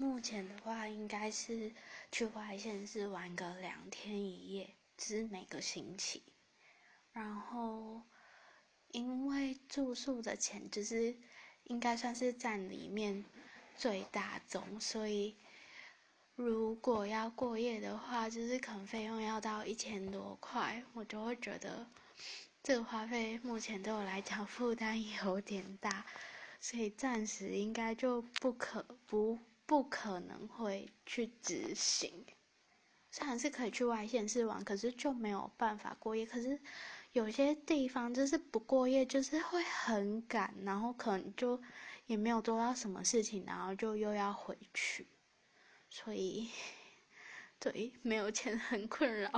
目前的话，应该是去外县市玩个两天一夜，只是每个星期。然后，因为住宿的钱就是应该算是占里面最大宗，所以如果要过夜的话，就是可能费用要到一千多块，我就会觉得这个花费目前对我来讲 负担有点大，所以暂时应该就不可不。不可能会去执行，虽然是可以去外县市玩，可是就没有办法过夜。可是有些地方就是不过夜，就是会很赶，然后可能就也没有做到什么事情，然后就又要回去。所以，对，没有钱很困扰。